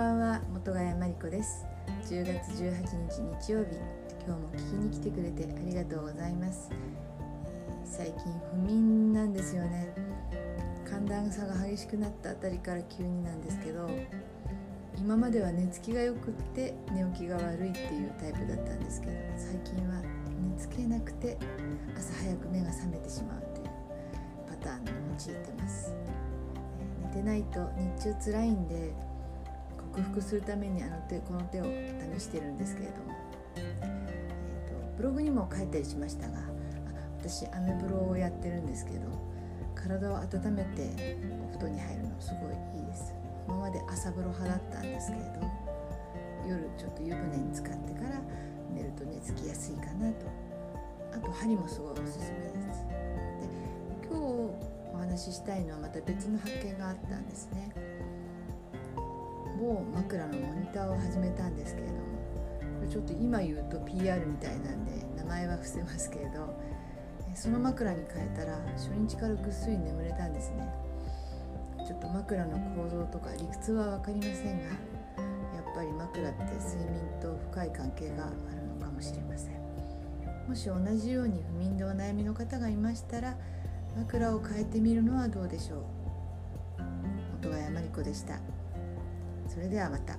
ばんは元ヶ谷真理子です。10月18日日曜日今日も聞きに来てくれてありがとうございます、えー、最近不眠なんですよね。寒暖差が激しくなったあたりから急になんですけど今までは寝つきがよくって寝起きが悪いっていうタイプだったんですけど最近は寝つけなくて朝早く目が覚めてしまうというパターンに陥ってます、寝てないと日中辛いんで克服するためにあの手この手を試してるんですけれども、えーと、ブログにも書いたりしましたが私アメブロをやってるんですけど体を温めてお布団に入るのすごいいいです。今まで朝風呂派だったんですけれど夜ちょっと湯船に浸かってから寝ると寝つきやすいかなと。あと針もすごいおすすめです。で今日お話ししたいのはまた別の発見があったんですね。某枕のモニターを始めたんですけれども。ちょっと今言うと PR みたいなんで名前は伏せますけれど。その枕に変えたら初日からぐっすり眠れたんですね。ちょっと枕の構造とか理屈は分かりませんがやっぱり枕って睡眠と深い関係があるのかもしれません。もし同じように不眠でお悩みの方がいましたら枕を変えてみるのはどうでしょう。音羽山理子でした。それではまた。